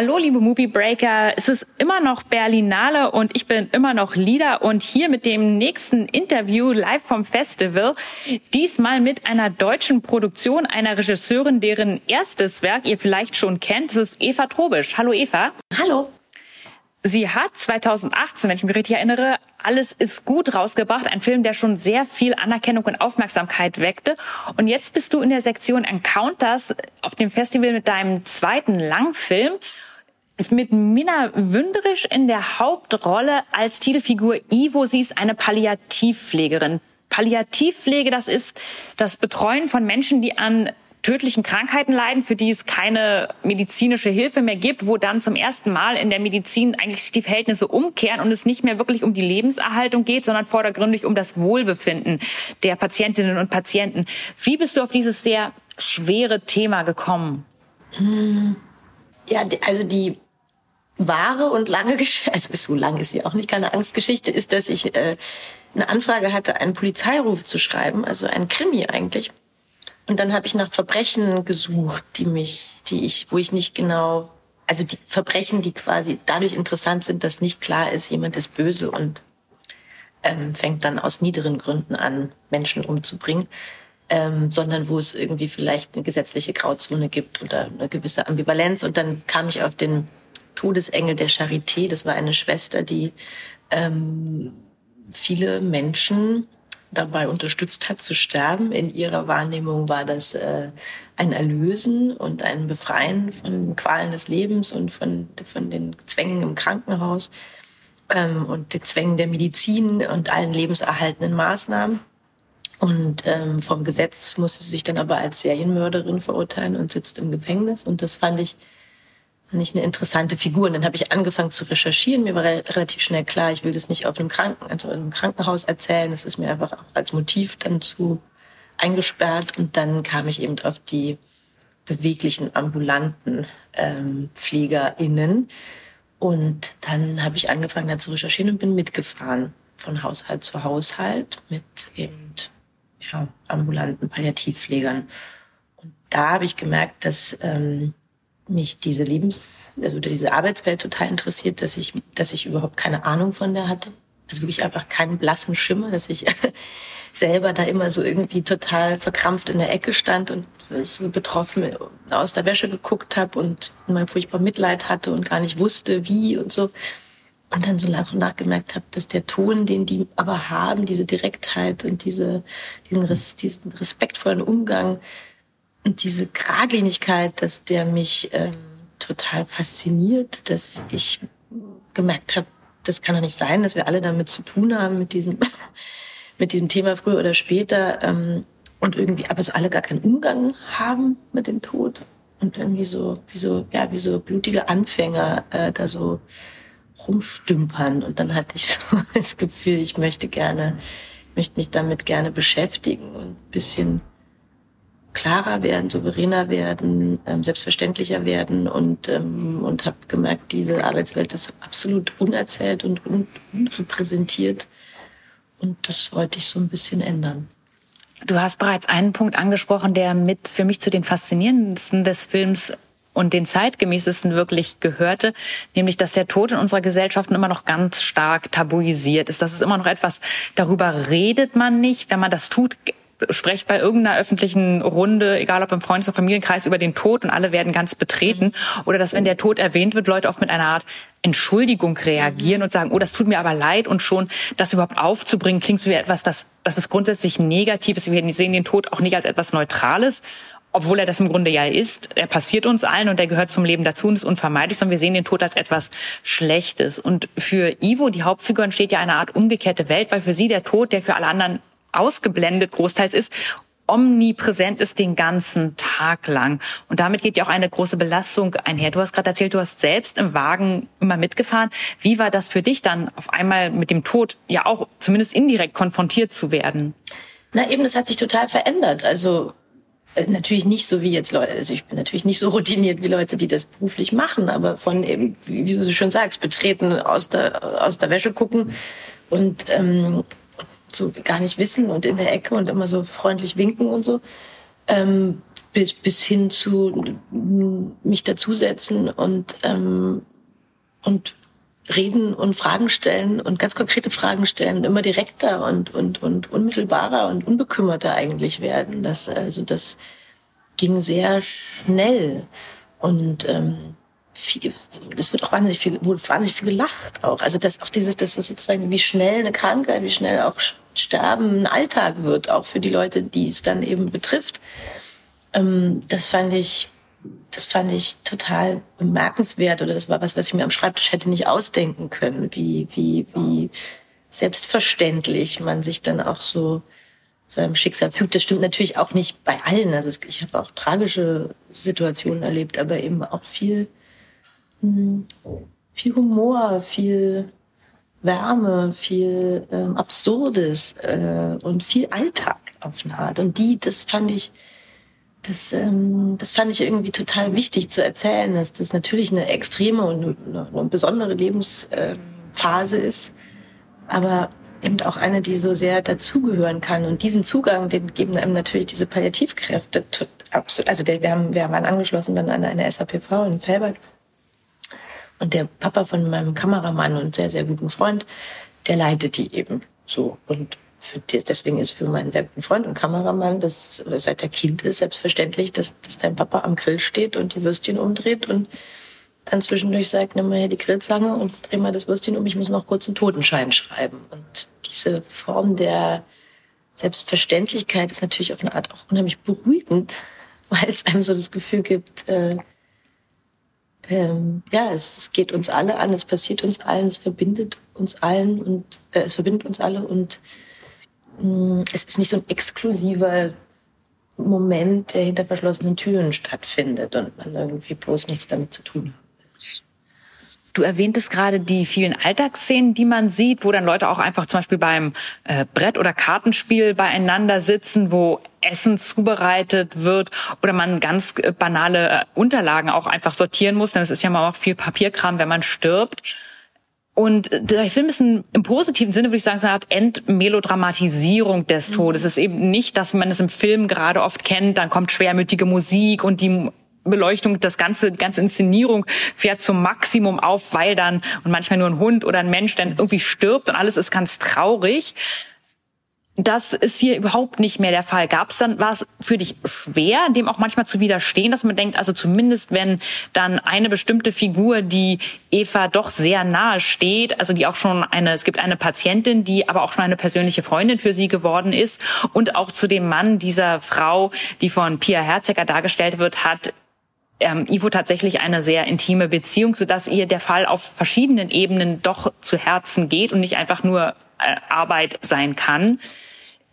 Hallo, liebe Movie Breaker. Es ist immer noch Berlinale und ich bin immer noch Leader und hier mit dem nächsten Interview live vom Festival. Diesmal mit einer deutschen Produktion einer Regisseurin, deren erstes Werk ihr vielleicht schon kennt. Es ist Eva Trobisch. Hallo, Eva. Hallo. Sie hat 2018, wenn ich mich richtig erinnere, Alles ist gut rausgebracht. Ein Film, der schon sehr viel Anerkennung und Aufmerksamkeit weckte. Und jetzt bist du in der Sektion Encounters auf dem Festival mit deinem zweiten Langfilm mit Minna Wünderisch in der Hauptrolle als Titelfigur Ivo. Sie ist eine Palliativpflegerin. Palliativpflege, das ist das Betreuen von Menschen, die an tödlichen Krankheiten leiden, für die es keine medizinische Hilfe mehr gibt, wo dann zum ersten Mal in der Medizin eigentlich die Verhältnisse umkehren und es nicht mehr wirklich um die Lebenserhaltung geht, sondern vordergründig um das Wohlbefinden der Patientinnen und Patienten. Wie bist du auf dieses sehr schwere Thema gekommen? Ja, also die wahre und lange Geschichte, also so lang ist sie auch nicht, keine Angstgeschichte, ist, dass ich äh, eine Anfrage hatte, einen Polizeiruf zu schreiben, also ein Krimi eigentlich. Und dann habe ich nach Verbrechen gesucht, die mich, die ich, wo ich nicht genau, also die Verbrechen, die quasi dadurch interessant sind, dass nicht klar ist, jemand ist böse und ähm, fängt dann aus niederen Gründen an, Menschen umzubringen, ähm, sondern wo es irgendwie vielleicht eine gesetzliche Grauzone gibt oder eine gewisse Ambivalenz. Und dann kam ich auf den Todesengel der Charité. Das war eine Schwester, die ähm, viele Menschen dabei unterstützt hat zu sterben. In ihrer Wahrnehmung war das äh, ein Erlösen und ein Befreien von den Qualen des Lebens und von, von den Zwängen im Krankenhaus ähm, und den Zwängen der Medizin und allen lebenserhaltenden Maßnahmen. Und ähm, vom Gesetz musste sie sich dann aber als Serienmörderin verurteilen und sitzt im Gefängnis. Und das fand ich ich eine interessante Figur. Und dann habe ich angefangen zu recherchieren. Mir war re relativ schnell klar, ich will das nicht auf einem, Kranken also in einem Krankenhaus erzählen. Das ist mir einfach auch als Motiv dann zu eingesperrt. Und dann kam ich eben auf die beweglichen ambulanten ähm, PflegerInnen. Und dann habe ich angefangen, da zu recherchieren und bin mitgefahren von Haushalt zu Haushalt mit eben ja, ambulanten Palliativpflegern. Und da habe ich gemerkt, dass ähm, mich diese Lebens, also diese Arbeitswelt total interessiert, dass ich, dass ich überhaupt keine Ahnung von der hatte. Also wirklich einfach keinen blassen Schimmer, dass ich selber da immer so irgendwie total verkrampft in der Ecke stand und so betroffen aus der Wäsche geguckt habe und mal furchtbar Mitleid hatte und gar nicht wusste, wie und so. Und dann so nach und nach gemerkt habe, dass der Ton, den die aber haben, diese Direktheit und diese, diesen, diesen respektvollen Umgang, und diese Gradlinigkeit, dass der mich ähm, total fasziniert, dass ich gemerkt habe, das kann doch nicht sein, dass wir alle damit zu tun haben, mit diesem, mit diesem Thema früher oder später ähm, und irgendwie aber so alle gar keinen Umgang haben mit dem Tod. Und irgendwie so wie so ja wie so blutige Anfänger äh, da so rumstümpern. Und dann hatte ich so das Gefühl, ich möchte gerne, möchte mich damit gerne beschäftigen und bisschen klarer werden, souveräner werden, ähm, selbstverständlicher werden und, ähm, und habe gemerkt, diese Arbeitswelt ist absolut unerzählt und un unrepräsentiert. Und das wollte ich so ein bisschen ändern. Du hast bereits einen Punkt angesprochen, der mit für mich zu den faszinierendsten des Films und den zeitgemäßesten wirklich gehörte, nämlich dass der Tod in unserer Gesellschaft immer noch ganz stark tabuisiert ist. Das ist immer noch etwas, darüber redet man nicht. Wenn man das tut, sprecht bei irgendeiner öffentlichen Runde, egal ob im Freundes- oder Familienkreis, über den Tod und alle werden ganz betreten. Oder dass, wenn der Tod erwähnt wird, Leute oft mit einer Art Entschuldigung reagieren und sagen, oh, das tut mir aber leid und schon das überhaupt aufzubringen, klingt so wie etwas, das, das ist grundsätzlich Negatives. Wir sehen den Tod auch nicht als etwas Neutrales, obwohl er das im Grunde ja ist. Er passiert uns allen und er gehört zum Leben dazu und ist unvermeidlich, sondern wir sehen den Tod als etwas Schlechtes. Und für Ivo, die Hauptfigur, entsteht ja eine Art umgekehrte Welt, weil für sie der Tod, der für alle anderen ausgeblendet großteils ist, omnipräsent ist den ganzen Tag lang. Und damit geht ja auch eine große Belastung einher. Du hast gerade erzählt, du hast selbst im Wagen immer mitgefahren. Wie war das für dich dann, auf einmal mit dem Tod ja auch zumindest indirekt konfrontiert zu werden? Na eben, das hat sich total verändert. Also äh, natürlich nicht so wie jetzt Leute, also ich bin natürlich nicht so routiniert wie Leute, die das beruflich machen, aber von eben, wie, du schon sagst, betreten, aus der, aus der Wäsche gucken und ähm, so gar nicht wissen und in der Ecke und immer so freundlich winken und so, ähm, bis, bis hin zu mich dazusetzen und, ähm, und reden und Fragen stellen und ganz konkrete Fragen stellen, immer direkter und, und, und unmittelbarer und unbekümmerter eigentlich werden. Das, also das ging sehr schnell und ähm, viel, es wird auch wahnsinnig viel, wurde wahnsinnig viel gelacht auch. Also das auch dieses, das ist sozusagen, wie schnell eine Krankheit, wie schnell auch Sterben ein Alltag wird, auch für die Leute, die es dann eben betrifft. Ähm, das fand ich das fand ich total bemerkenswert oder das war was, was ich mir am Schreibtisch hätte nicht ausdenken können, wie, wie, wie selbstverständlich man sich dann auch so seinem Schicksal fügt. Das stimmt natürlich auch nicht bei allen. Also ich habe auch tragische Situationen erlebt, aber eben auch viel, viel Humor, viel Wärme, viel ähm, Absurdes äh, und viel Alltag auf eine Art. Und die, das fand ich, das, ähm, das fand ich irgendwie total wichtig zu erzählen, dass das natürlich eine extreme und eine, eine besondere Lebensphase ist, aber eben auch eine, die so sehr dazugehören kann. Und diesen Zugang, den geben einem natürlich diese Palliativkräfte. Absolut. Also der, wir, haben, wir waren angeschlossen dann an eine SAPV in Felbert. Und der Papa von meinem Kameramann und sehr, sehr guten Freund, der leitet die eben so. Und für deswegen ist für meinen sehr guten Freund und Kameramann das seit der Kind ist selbstverständlich, dass, dass dein Papa am Grill steht und die Würstchen umdreht und dann zwischendurch sagt, nimm mal hier die Grillzange und dreh mal das Würstchen um, ich muss noch kurz einen Totenschein schreiben. Und diese Form der Selbstverständlichkeit ist natürlich auf eine Art auch unheimlich beruhigend, weil es einem so das Gefühl gibt, äh, ähm, ja, es, es geht uns alle an, es passiert uns allen, es verbindet uns allen und äh, es verbindet uns alle und Mm, es ist nicht so ein exklusiver Moment, der hinter verschlossenen Türen stattfindet und man irgendwie bloß nichts damit zu tun hat. Du erwähntest gerade die vielen Alltagsszenen, die man sieht, wo dann Leute auch einfach zum Beispiel beim äh, Brett- oder Kartenspiel beieinander sitzen, wo Essen zubereitet wird oder man ganz äh, banale äh, Unterlagen auch einfach sortieren muss, denn es ist ja mal auch viel Papierkram, wenn man stirbt. Und der Film ist ein, im positiven Sinne, würde ich sagen, so eine Art Entmelodramatisierung des mhm. Todes. Es ist eben nicht, dass man es im Film gerade oft kennt, dann kommt schwermütige Musik und die Beleuchtung, das ganze, die ganze Inszenierung fährt zum Maximum auf, weil dann und manchmal nur ein Hund oder ein Mensch dann irgendwie stirbt und alles ist ganz traurig, das ist hier überhaupt nicht mehr der Fall. Gab es dann, war es für dich schwer, dem auch manchmal zu widerstehen, dass man denkt, also zumindest wenn dann eine bestimmte Figur, die Eva doch sehr nahe steht, also die auch schon eine, es gibt eine Patientin, die aber auch schon eine persönliche Freundin für sie geworden ist und auch zu dem Mann dieser Frau, die von Pia Herzecker dargestellt wird, hat ähm, Ivo tatsächlich eine sehr intime Beziehung, sodass ihr der Fall auf verschiedenen Ebenen doch zu Herzen geht und nicht einfach nur äh, Arbeit sein kann.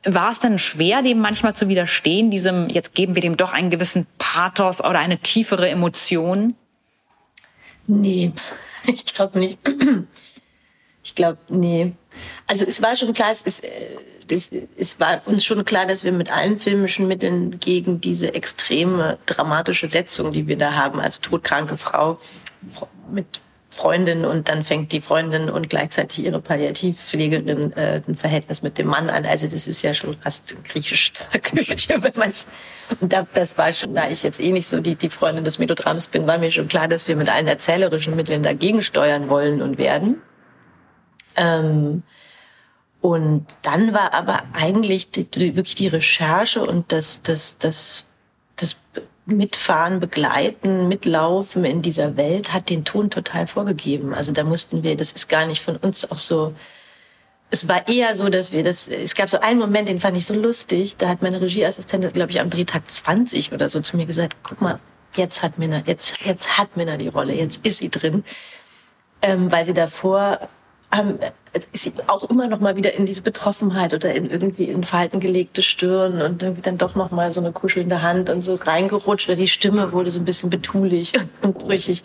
War es dann schwer, dem manchmal zu widerstehen, diesem, jetzt geben wir dem doch einen gewissen Pathos oder eine tiefere Emotion? Nee, ich glaube nicht. Ich glaube, nee. Also es war schon klar, es, ist, äh, es war uns schon klar, dass wir mit allen filmischen Mitteln gegen diese extreme dramatische Setzung, die wir da haben, also todkranke Frau mit Freundin und dann fängt die Freundin und gleichzeitig ihre Palliativpflegerin äh, ein Verhältnis mit dem Mann an. Also das ist ja schon fast griechisch Tragödie, wenn man Und da, das war schon, da ich jetzt eh nicht so die, die Freundin des Melodrams bin, war mir schon klar, dass wir mit allen erzählerischen Mitteln dagegen steuern wollen und werden. Ähm, und dann war aber eigentlich die, die, wirklich die Recherche und das, das, das, das Mitfahren, Begleiten, Mitlaufen in dieser Welt hat den Ton total vorgegeben. Also da mussten wir, das ist gar nicht von uns auch so. Es war eher so, dass wir das, es gab so einen Moment, den fand ich so lustig. Da hat meine Regieassistentin, glaube ich, am Drehtag 20 oder so zu mir gesagt, guck mal, jetzt hat Minna, jetzt, jetzt hat Minna die Rolle, jetzt ist sie drin. Ähm, weil sie davor ähm, auch immer noch mal wieder in diese Betroffenheit oder in irgendwie in Falten gelegte Stirn und irgendwie dann doch noch mal so eine kuschelnde Hand und so reingerutscht oder die Stimme wurde so ein bisschen betulich und brüchig.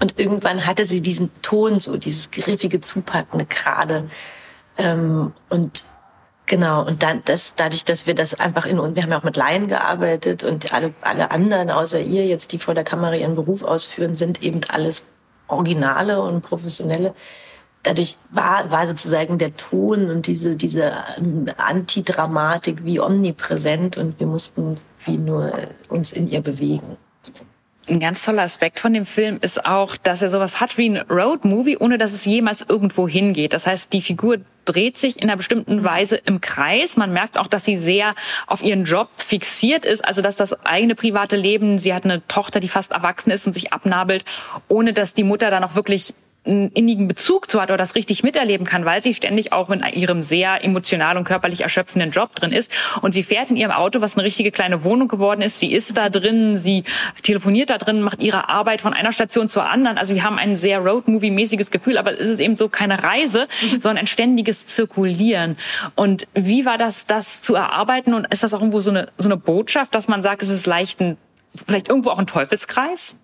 Und irgendwann hatte sie diesen Ton so, dieses griffige, zupackende gerade. Ähm, und Genau, und dann das, dadurch, dass wir das einfach in uns, wir haben ja auch mit Laien gearbeitet und alle, alle anderen außer ihr jetzt, die vor der Kamera ihren Beruf ausführen, sind eben alles Originale und Professionelle. Dadurch war, war sozusagen der Ton und diese, diese ähm, Antidramatik wie omnipräsent und wir mussten wie nur uns in ihr bewegen. Ein ganz toller Aspekt von dem Film ist auch, dass er sowas hat wie ein Road-Movie, ohne dass es jemals irgendwo hingeht. Das heißt, die Figur dreht sich in einer bestimmten Weise im Kreis. Man merkt auch, dass sie sehr auf ihren Job fixiert ist, also dass das eigene private Leben, sie hat eine Tochter, die fast erwachsen ist und sich abnabelt, ohne dass die Mutter da noch wirklich einen innigen Bezug zu hat oder das richtig miterleben kann, weil sie ständig auch in ihrem sehr emotional und körperlich erschöpfenden Job drin ist. Und sie fährt in ihrem Auto, was eine richtige kleine Wohnung geworden ist. Sie ist da drin, sie telefoniert da drin, macht ihre Arbeit von einer Station zur anderen. Also wir haben ein sehr Road-Movie-mäßiges Gefühl, aber es ist eben so keine Reise, sondern ein ständiges Zirkulieren. Und wie war das, das zu erarbeiten? Und ist das auch irgendwo so eine, so eine Botschaft, dass man sagt, es ist leicht ein, vielleicht irgendwo auch ein Teufelskreis?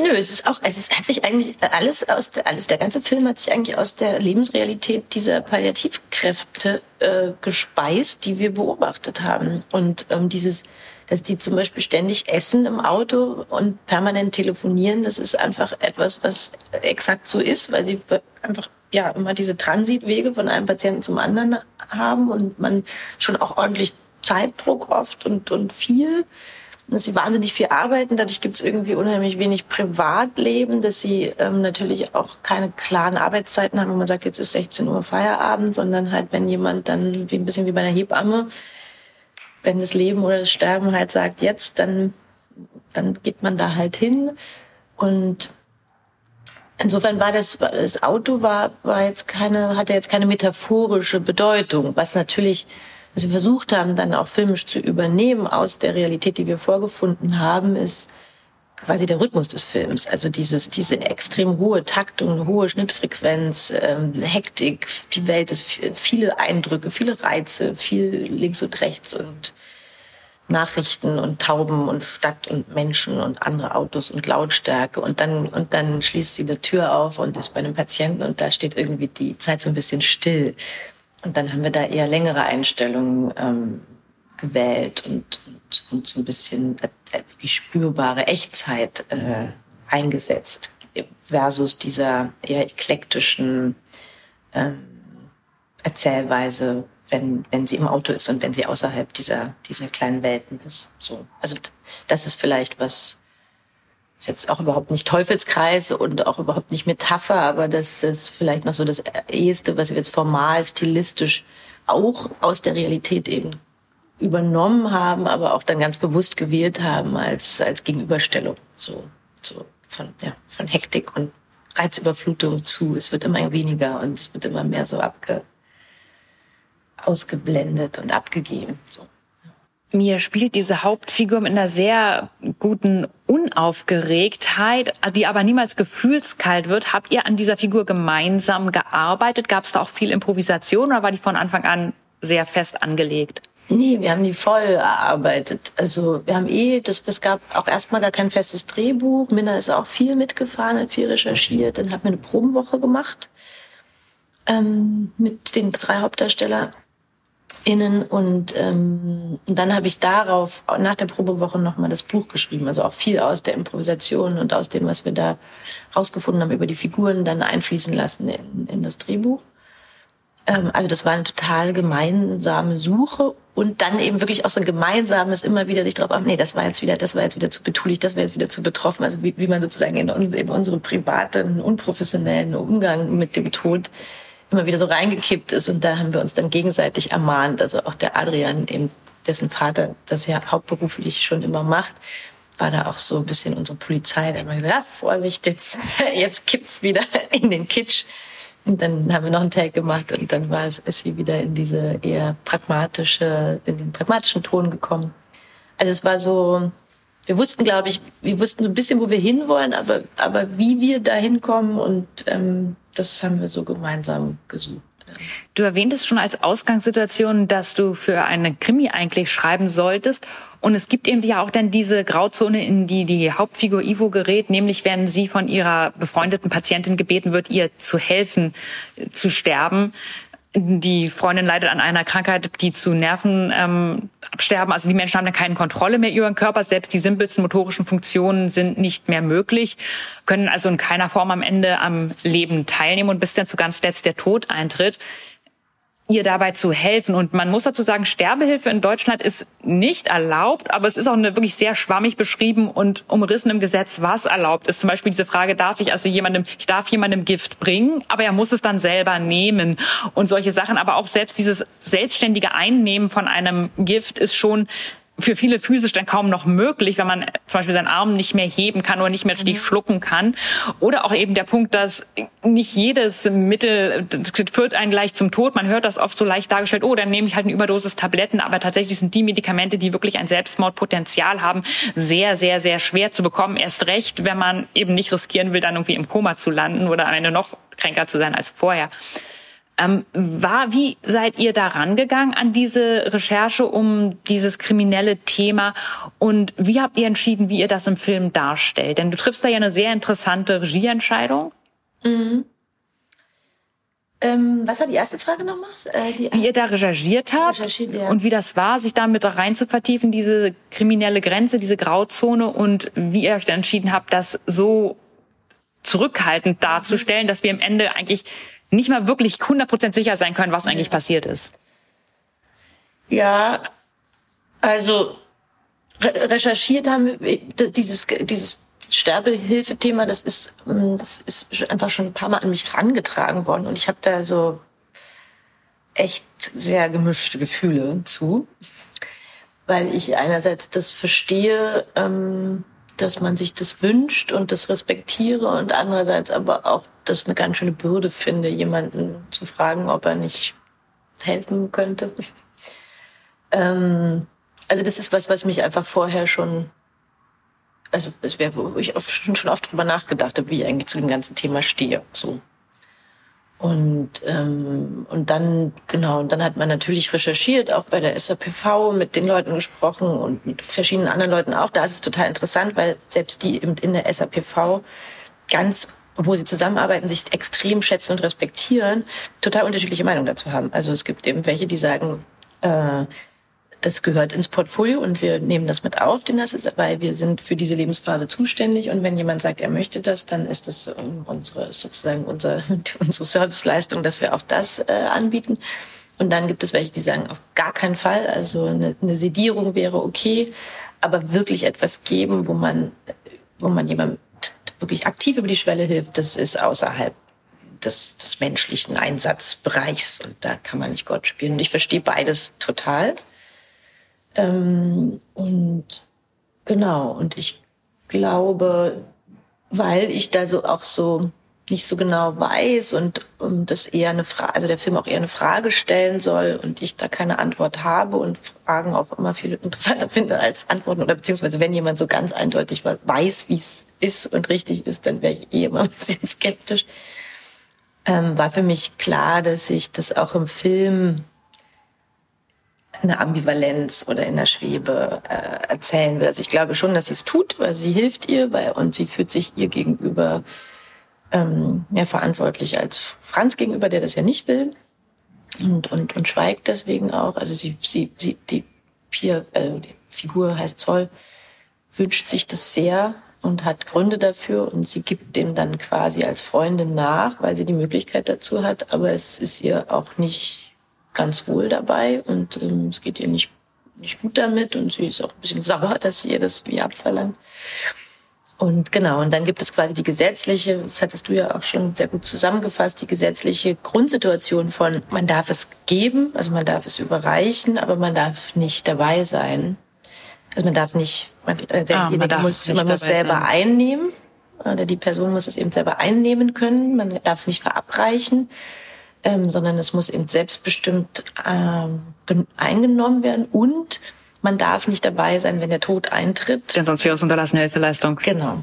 Nö, es ist auch, es hat sich eigentlich alles aus der, alles, der ganze Film hat sich eigentlich aus der Lebensrealität dieser Palliativkräfte äh, gespeist, die wir beobachtet haben. Und ähm, dieses, dass die zum Beispiel ständig essen im Auto und permanent telefonieren, das ist einfach etwas, was exakt so ist, weil sie einfach ja immer diese Transitwege von einem Patienten zum anderen haben und man schon auch ordentlich Zeitdruck oft und, und viel dass sie wahnsinnig viel arbeiten. Dadurch gibt es irgendwie unheimlich wenig Privatleben, dass sie ähm, natürlich auch keine klaren Arbeitszeiten haben, wo man sagt, jetzt ist 16 Uhr Feierabend, sondern halt, wenn jemand dann wie ein bisschen wie bei einer Hebamme, wenn das Leben oder das Sterben halt sagt, jetzt, dann, dann geht man da halt hin. Und insofern war das, das Auto war, war jetzt keine, hatte jetzt keine metaphorische Bedeutung, was natürlich was wir versucht haben, dann auch filmisch zu übernehmen aus der Realität, die wir vorgefunden haben, ist quasi der Rhythmus des Films. Also dieses, diese extrem hohe Taktung, hohe Schnittfrequenz, ähm, Hektik, die Welt ist viele Eindrücke, viele Reize, viel links und rechts und Nachrichten und Tauben und Stadt und Menschen und andere Autos und Lautstärke und dann und dann schließt sie die Tür auf und ist bei einem Patienten und da steht irgendwie die Zeit so ein bisschen still und dann haben wir da eher längere Einstellungen ähm, gewählt und, und, und so ein bisschen äh, wirklich spürbare Echtzeit äh, eingesetzt versus dieser eher eklektischen ähm, Erzählweise, wenn, wenn sie im Auto ist und wenn sie außerhalb dieser, dieser kleinen Welten ist. So. Also das ist vielleicht was, ist jetzt auch überhaupt nicht Teufelskreis und auch überhaupt nicht Metapher, aber das ist vielleicht noch so das eheste, was wir jetzt formal, stilistisch auch aus der Realität eben übernommen haben, aber auch dann ganz bewusst gewählt haben als, als Gegenüberstellung. So, so von, ja, von Hektik und Reizüberflutung zu. Es wird immer weniger und es wird immer mehr so abge, ausgeblendet und abgegeben. So. Mir spielt diese Hauptfigur mit einer sehr guten Unaufgeregtheit, die aber niemals gefühlskalt wird. Habt ihr an dieser Figur gemeinsam gearbeitet? Gab es da auch viel Improvisation oder war die von Anfang an sehr fest angelegt? Nee, wir haben die voll erarbeitet. Also wir haben eh, das, es gab auch erstmal gar kein festes Drehbuch. Minna ist auch viel mitgefahren, hat viel recherchiert. Dann hat mir eine Probenwoche gemacht ähm, mit den drei Hauptdarstellern innen und ähm, dann habe ich darauf nach der Probewoche nochmal das Buch geschrieben, also auch viel aus der Improvisation und aus dem, was wir da rausgefunden haben über die Figuren, dann einfließen lassen in, in das Drehbuch. Ähm, also das war eine total gemeinsame Suche und dann eben wirklich auch so ein gemeinsames immer wieder sich drauf, nee, das war jetzt wieder, das war jetzt wieder zu betulich, das war jetzt wieder zu betroffen, also wie, wie man sozusagen in, in unseren privaten, unprofessionellen Umgang mit dem Tod immer wieder so reingekippt ist. Und da haben wir uns dann gegenseitig ermahnt. Also auch der Adrian, eben, dessen Vater das ja hauptberuflich schon immer macht, war da auch so ein bisschen unsere Polizei. Der hat gesagt, ja, Vorsicht, jetzt, jetzt kippt's wieder in den Kitsch. Und dann haben wir noch einen Tag gemacht und dann war es, ist sie wieder in diese eher pragmatische, in den pragmatischen Ton gekommen. Also es war so, wir wussten, glaube ich, wir wussten so ein bisschen, wo wir hinwollen, aber, aber wie wir da hinkommen und ähm, das haben wir so gemeinsam gesucht. Du erwähntest schon als Ausgangssituation, dass du für eine Krimi eigentlich schreiben solltest. Und es gibt eben ja auch dann diese Grauzone, in die die Hauptfigur Ivo gerät, nämlich wenn sie von ihrer befreundeten Patientin gebeten wird, ihr zu helfen, zu sterben. Die Freundin leidet an einer Krankheit, die zu Nerven ähm, absterben. Also die Menschen haben dann keine Kontrolle mehr über ihren Körper. Selbst die simpelsten motorischen Funktionen sind nicht mehr möglich, können also in keiner Form am Ende am Leben teilnehmen und bis dann zu ganz letzt der Tod eintritt ihr dabei zu helfen. Und man muss dazu sagen, Sterbehilfe in Deutschland ist nicht erlaubt, aber es ist auch eine wirklich sehr schwammig beschrieben und umrissen im Gesetz, was erlaubt ist. Zum Beispiel diese Frage, darf ich also jemandem, ich darf jemandem Gift bringen, aber er muss es dann selber nehmen und solche Sachen. Aber auch selbst dieses selbstständige Einnehmen von einem Gift ist schon für viele physisch dann kaum noch möglich, wenn man zum Beispiel seinen Arm nicht mehr heben kann oder nicht mehr richtig mhm. schlucken kann. Oder auch eben der Punkt, dass nicht jedes Mittel führt einen gleich zum Tod. Man hört das oft so leicht dargestellt, oh, dann nehme ich halt eine Überdosis Tabletten. Aber tatsächlich sind die Medikamente, die wirklich ein Selbstmordpotenzial haben, sehr, sehr, sehr schwer zu bekommen. Erst recht, wenn man eben nicht riskieren will, dann irgendwie im Koma zu landen oder am Ende noch kränker zu sein als vorher. Ähm, war, wie seid ihr da rangegangen an diese Recherche um dieses kriminelle Thema und wie habt ihr entschieden, wie ihr das im Film darstellt? Denn du triffst da ja eine sehr interessante Regieentscheidung. Mhm. Ähm, was war die erste Frage nochmal? Äh, wie ihr da recherchiert habt recherchiert, ja. und wie das war, sich da mit rein zu vertiefen, diese kriminelle Grenze, diese Grauzone und wie ihr euch da entschieden habt, das so zurückhaltend darzustellen, dass wir am Ende eigentlich nicht mal wirklich 100% sicher sein können, was eigentlich passiert ist. Ja, also re recherchiert haben wir dieses dieses Sterbehilfethema, das ist mm, das ist einfach schon ein paar Mal an mich rangetragen worden und ich habe da so echt sehr gemischte Gefühle zu, weil ich einerseits das verstehe, ähm, dass man sich das wünscht und das respektiere und andererseits aber auch das eine ganz schöne Bürde finde, jemanden zu fragen, ob er nicht helfen könnte. ähm, also das ist was, was mich einfach vorher schon, also es wäre, wo ich schon, schon oft drüber nachgedacht habe, wie ich eigentlich zu dem ganzen Thema stehe. So. Und, ähm, und dann, genau, und dann hat man natürlich recherchiert, auch bei der SAPV mit den Leuten gesprochen und mit verschiedenen anderen Leuten auch. Da ist es total interessant, weil selbst die in der SAPV ganz obwohl sie zusammenarbeiten, sich extrem schätzen und respektieren, total unterschiedliche Meinungen dazu haben. Also es gibt eben welche, die sagen, äh, das gehört ins Portfolio und wir nehmen das mit auf, denn das ist, weil wir sind für diese Lebensphase zuständig und wenn jemand sagt, er möchte das, dann ist das ähm, unsere sozusagen unsere unsere Serviceleistung, dass wir auch das äh, anbieten. Und dann gibt es welche, die sagen, auf gar keinen Fall, also eine, eine Sedierung wäre okay, aber wirklich etwas geben, wo man wo man jemandem wirklich aktiv über die Schwelle hilft, das ist außerhalb des, des menschlichen Einsatzbereichs und da kann man nicht Gott spielen. Und ich verstehe beides total. Ähm, und genau, und ich glaube, weil ich da so auch so nicht so genau weiß und, und das eher eine Frage, also der Film auch eher eine Frage stellen soll und ich da keine Antwort habe und Fragen auch immer viel interessanter finde als Antworten oder beziehungsweise wenn jemand so ganz eindeutig weiß, wie es ist und richtig ist, dann wäre ich eh immer ein bisschen skeptisch. Ähm, war für mich klar, dass ich das auch im Film eine Ambivalenz oder in der Schwebe äh, erzählen will. Also ich glaube schon, dass sie es tut, weil sie hilft ihr, weil und sie fühlt sich ihr gegenüber ähm, mehr verantwortlich als Franz gegenüber, der das ja nicht will. Und, und, und schweigt deswegen auch. Also sie, sie, sie die, Pier, äh, die Figur heißt Zoll, wünscht sich das sehr und hat Gründe dafür. Und sie gibt dem dann quasi als Freundin nach, weil sie die Möglichkeit dazu hat, aber es ist ihr auch nicht ganz wohl dabei. Und ähm, es geht ihr nicht, nicht gut damit. Und sie ist auch ein bisschen sauer, dass sie ihr das wie abverlangt. Und genau, und dann gibt es quasi die gesetzliche, das hattest du ja auch schon sehr gut zusammengefasst, die gesetzliche Grundsituation von, man darf es geben, also man darf es überreichen, aber man darf nicht dabei sein. Also man darf nicht, man, äh, ah, muss, man muss selber sein. einnehmen, oder die Person muss es eben selber einnehmen können, man darf es nicht verabreichen, ähm, sondern es muss eben selbstbestimmt ähm, eingenommen werden und man darf nicht dabei sein, wenn der Tod eintritt. Denn sonst wäre es unterlassene Hilfeleistung. Genau.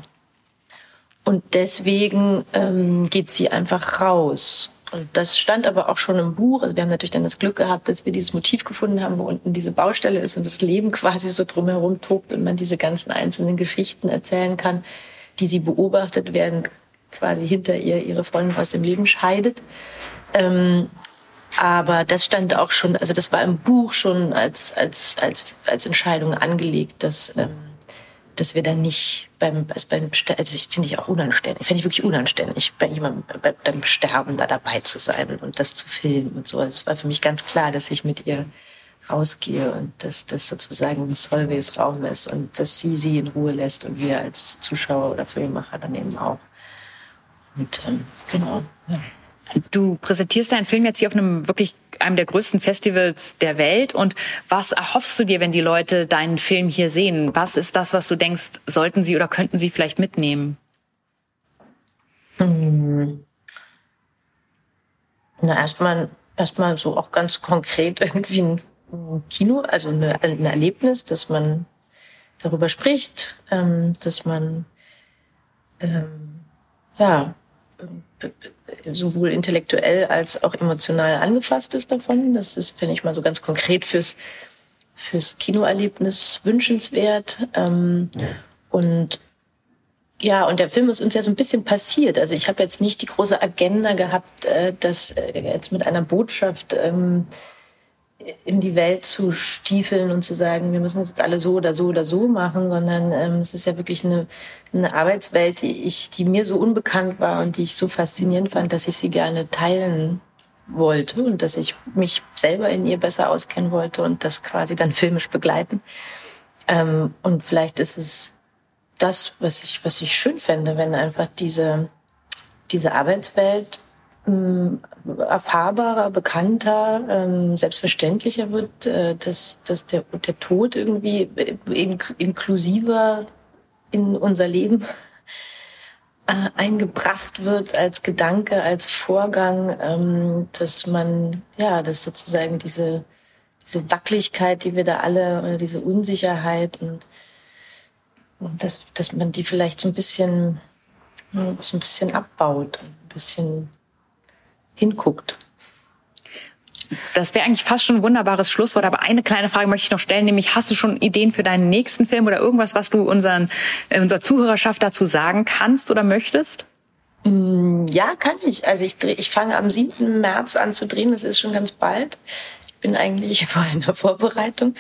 Und deswegen ähm, geht sie einfach raus. Und das stand aber auch schon im Buch. Also wir haben natürlich dann das Glück gehabt, dass wir dieses Motiv gefunden haben, wo unten diese Baustelle ist und das Leben quasi so drumherum tobt und man diese ganzen einzelnen Geschichten erzählen kann, die sie beobachtet werden, quasi hinter ihr ihre Freundin aus dem Leben scheidet. Ähm, Aber das stand auch schon, also das war im Buch schon als, als, als, als Entscheidung angelegt, dass, ähm, dass wir dann nicht beim, also beim also finde ich auch unanständig, finde ich wirklich unanständig, bei jemandem bei, beim Sterben da dabei zu sein und das zu filmen und so. Also es war für mich ganz klar, dass ich mit ihr rausgehe und dass das sozusagen Solveys Raum ist und dass sie sie in Ruhe lässt und wir als Zuschauer oder Filmemacher dann eben auch. Und ähm, genau. Ja. Du präsentierst deinen Film jetzt hier auf einem wirklich einem der größten Festivals der Welt. Und was erhoffst du dir, wenn die Leute deinen Film hier sehen? Was ist das, was du denkst, sollten sie oder könnten sie vielleicht mitnehmen? Hm. Na, erstmal, erstmal so auch ganz konkret irgendwie ein Kino, also eine, ein Erlebnis, dass man darüber spricht, ähm, dass man ähm, ja sowohl intellektuell als auch emotional angefasst ist davon. Das ist, finde ich mal so ganz konkret fürs fürs Kinoerlebnis wünschenswert. Ähm, ja. Und ja, und der Film ist uns ja so ein bisschen passiert. Also ich habe jetzt nicht die große Agenda gehabt, äh, das äh, jetzt mit einer Botschaft ähm, in die Welt zu stiefeln und zu sagen, wir müssen es jetzt alle so oder so oder so machen, sondern ähm, es ist ja wirklich eine, eine Arbeitswelt, die ich, die mir so unbekannt war und die ich so faszinierend fand, dass ich sie gerne teilen wollte und dass ich mich selber in ihr besser auskennen wollte und das quasi dann filmisch begleiten. Ähm, und vielleicht ist es das, was ich, was ich schön fände, wenn einfach diese, diese Arbeitswelt erfahrbarer, bekannter, ähm, selbstverständlicher wird, äh, dass, dass der, der Tod irgendwie in, inklusiver in unser Leben äh, eingebracht wird als Gedanke, als Vorgang, ähm, dass man, ja, dass sozusagen diese, diese Wackeligkeit, die wir da alle, oder diese Unsicherheit und, und dass, dass man die vielleicht so ein bisschen, so ein bisschen abbaut, ein bisschen hinguckt. Das wäre eigentlich fast schon ein wunderbares Schlusswort, aber eine kleine Frage möchte ich noch stellen, nämlich hast du schon Ideen für deinen nächsten Film oder irgendwas, was du unseren, äh, unserer Zuhörerschaft dazu sagen kannst oder möchtest? Mm, ja, kann ich. Also ich, dreh, ich fange am 7. März an zu drehen, das ist schon ganz bald. Ich bin eigentlich vor einer Vorbereitung.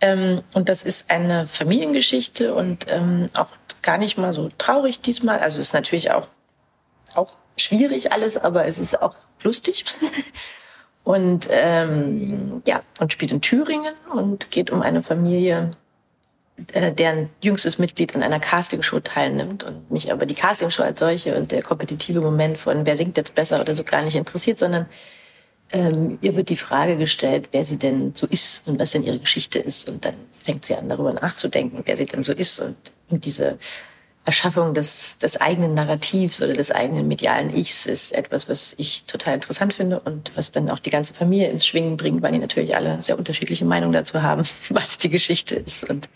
Ähm, und das ist eine Familiengeschichte und ähm, auch gar nicht mal so traurig diesmal. Also ist natürlich auch, auch schwierig alles, aber es ist auch lustig. und ähm, ja, und spielt in Thüringen und geht um eine Familie, äh, deren jüngstes Mitglied an einer Castingshow teilnimmt und mich aber die Castingshow als solche und der kompetitive Moment von wer singt jetzt besser oder so gar nicht interessiert, sondern ähm, ihr wird die Frage gestellt, wer sie denn so ist und was denn ihre Geschichte ist. Und dann fängt sie an, darüber nachzudenken, wer sie denn so ist und, und diese Erschaffung des, des eigenen Narrativs oder des eigenen medialen Ichs ist etwas, was ich total interessant finde und was dann auch die ganze Familie ins Schwingen bringt, weil die natürlich alle sehr unterschiedliche Meinungen dazu haben, was die Geschichte ist und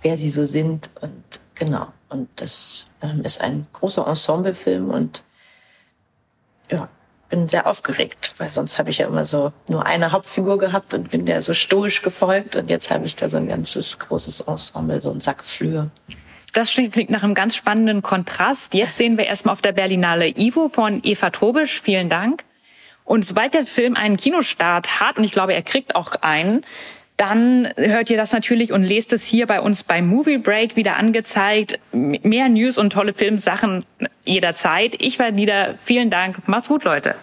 wer sie so sind. Und genau. Und das ähm, ist ein großer Ensemblefilm und ja, bin sehr aufgeregt, weil sonst habe ich ja immer so nur eine Hauptfigur gehabt und bin der so stoisch gefolgt und jetzt habe ich da so ein ganzes großes Ensemble, so ein Sack Flöhe. Das klingt nach einem ganz spannenden Kontrast. Jetzt sehen wir erstmal auf der Berlinale Ivo von Eva Tobisch. Vielen Dank. Und sobald der Film einen Kinostart hat, und ich glaube, er kriegt auch einen, dann hört ihr das natürlich und lest es hier bei uns beim Movie Break wieder angezeigt. Mehr News und tolle Filmsachen jederzeit. Ich war Lieder. Vielen Dank. Macht's gut, Leute.